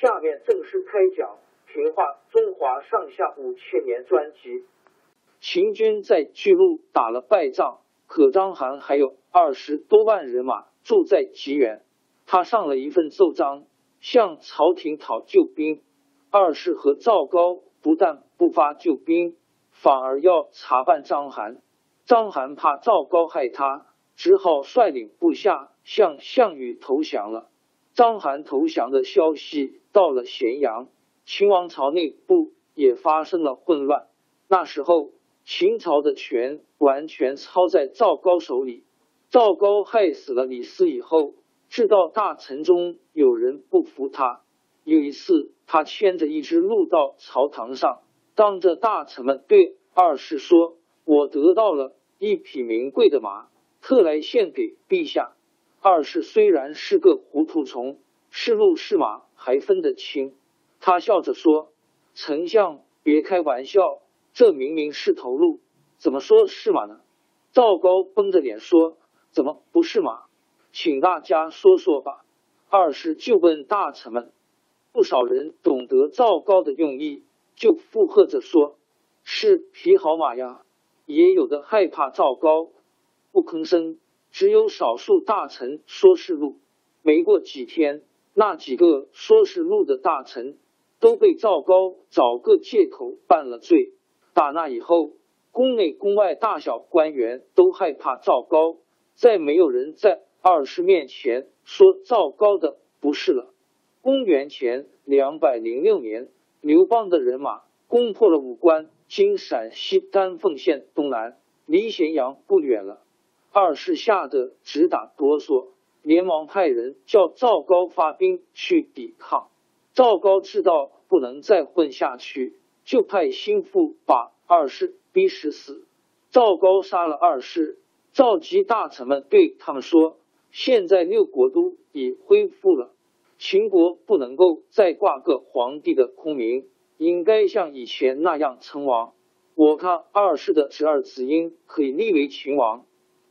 下面正式开讲《评话中华上下五千年》专辑。秦军在巨鹿打了败仗，可章邯还有二十多万人马住在济源，他上了一份奏章，向朝廷讨救兵。二世和赵高不但不发救兵，反而要查办章邯。章邯怕赵高害他，只好率领部下。向项羽投降了。章邯投降的消息到了咸阳，秦王朝内部也发生了混乱。那时候，秦朝的权完全操在赵高手里。赵高害死了李斯以后，知道大臣中有人不服他。有一次，他牵着一只鹿到朝堂上，当着大臣们对二世说：“我得到了一匹名贵的马，特来献给陛下。”二世虽然是个糊涂虫，是鹿是马还分得清。他笑着说：“丞相别开玩笑，这明明是头鹿，怎么说是马呢？”赵高绷着脸说：“怎么不是马？请大家说说吧。”二世就问大臣们，不少人懂得赵高的用意，就附和着说：“是匹好马呀。”也有的害怕赵高，不吭声。只有少数大臣说是鹿。没过几天，那几个说是鹿的大臣都被赵高找个借口办了罪。打那以后，宫内宫外大小官员都害怕赵高，再没有人在二世面前说赵高的不是了。公元前两百零六年，刘邦的人马攻破了武关，今陕西丹凤县东南，离咸阳不远了。二世吓得直打哆嗦，连忙派人叫赵高发兵去抵抗。赵高知道不能再混下去，就派心腹把二世逼死死。赵高杀了二世，召集大臣们对他们说：“现在六国都已恢复了，秦国不能够再挂个皇帝的空名，应该像以前那样称王。我看二世的侄儿子婴可以立为秦王。”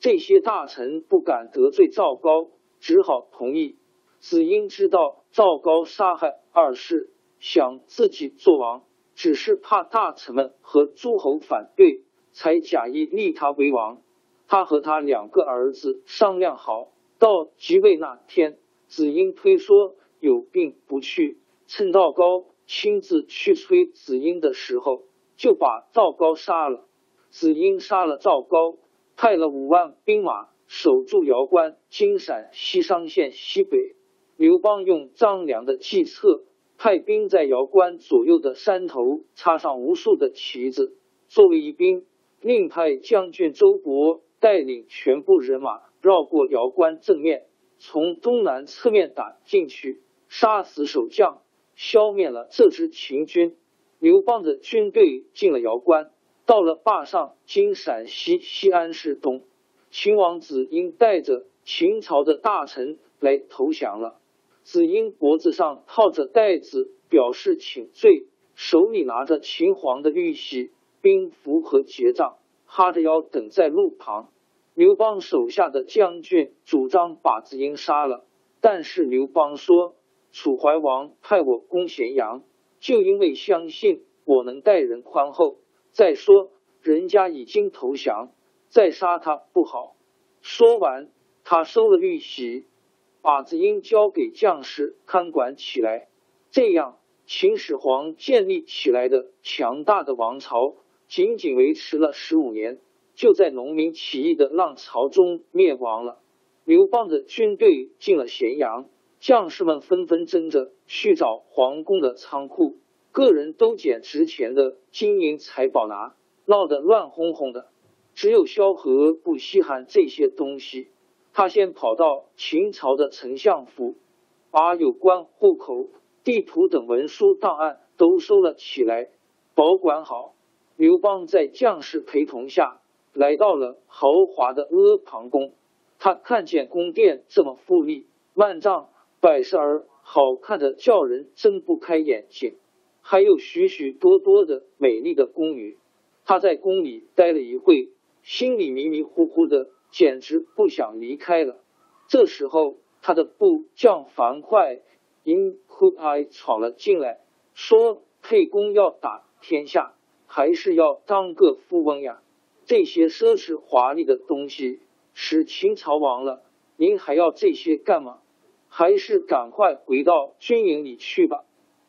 这些大臣不敢得罪赵高，只好同意。子婴知道赵高杀害二世，想自己做王，只是怕大臣们和诸侯反对，才假意立他为王。他和他两个儿子商量好，到即位那天，子婴推说有病不去，趁赵高亲自去催子婴的时候，就把赵高杀了。子婴杀了赵高。派了五万兵马守住瑶关，今陕西商县西北。刘邦用张良的计策，派兵在瑶关左右的山头插上无数的旗子作为疑兵，另派将军周勃带领全部人马绕过瑶关正面，从东南侧面打进去，杀死守将，消灭了这支秦军。刘邦的军队进了瑶关。到了坝上，今陕西西安市东，秦王子婴带着秦朝的大臣来投降了。子婴脖子上套着带子，表示请罪，手里拿着秦皇的玉玺、兵符和结账，哈着腰等在路旁。刘邦手下的将军主张把子婴杀了，但是刘邦说：“楚怀王派我攻咸阳，就因为相信我能待人宽厚。再说人家已经投降，再杀他不好。”说完，他收了玉玺，把子婴交给将士看管起来。这样，秦始皇建立起来的强大的王朝，仅仅维持了十五年。就在农民起义的浪潮中灭亡了。刘邦的军队进了咸阳，将士们纷纷争着去找皇宫的仓库，个人都捡值钱的金银财宝拿，闹得乱哄哄的。只有萧何不稀罕这些东西，他先跑到秦朝的丞相府，把有关户口、地图等文书档案都收了起来，保管好。刘邦在将士陪同下。来到了豪华的阿房宫，他看见宫殿这么富丽，万丈摆设儿好看的叫人睁不开眼睛，还有许许多多的美丽的宫女。他在宫里待了一会，心里迷迷糊糊的，简直不想离开了。这时候，他的部将樊哙因哭哀闯了进来，说：“沛公要打天下，还是要当个富翁呀？”这些奢侈华丽的东西使秦朝亡了，您还要这些干嘛？还是赶快回到军营里去吧。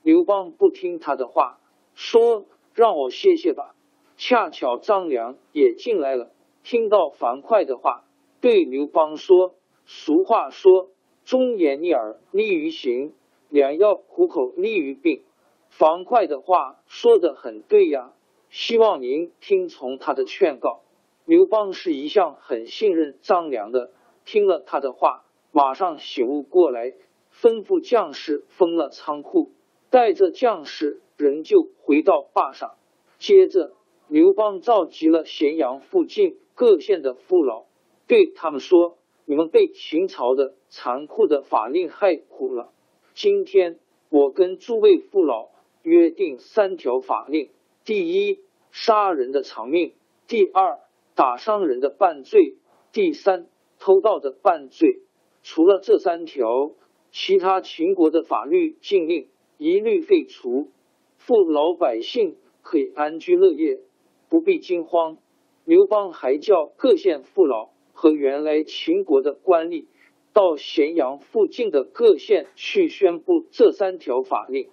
刘邦不听他的话，说：“让我歇歇吧。”恰巧张良也进来了，听到樊哙的话，对刘邦说：“俗话说，忠言逆耳利于行，良药苦口利于病。樊哙的话说的很对呀。”希望您听从他的劝告。刘邦是一向很信任张良的，听了他的话，马上醒悟过来，吩咐将士封了仓库，带着将士仍旧回到坝上。接着，刘邦召集了咸阳附近各县的父老，对他们说：“你们被秦朝的残酷的法令害苦了。今天，我跟诸位父老约定三条法令。”第一，杀人的偿命；第二，打伤人的半罪；第三，偷盗的半罪。除了这三条，其他秦国的法律禁令一律废除，父老百姓可以安居乐业，不必惊慌。刘邦还叫各县父老和原来秦国的官吏到咸阳附近的各县去宣布这三条法令，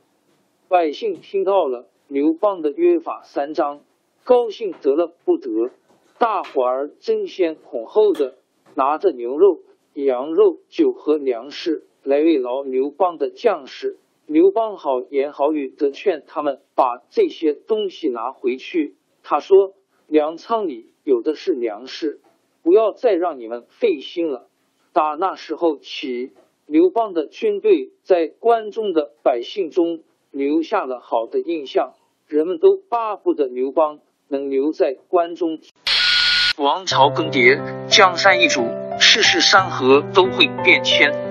百姓听到了。刘邦的约法三章，高兴得了不得，大伙儿争先恐后的拿着牛肉、羊肉、酒和粮食来慰劳刘邦的将士。刘邦好言好语的劝他们把这些东西拿回去。他说：“粮仓里有的是粮食，不要再让你们费心了。”打那时候起，刘邦的军队在关中的百姓中留下了好的印象。人们都巴不得刘邦能留在关中。王朝更迭，江山易主，世事山河都会变迁。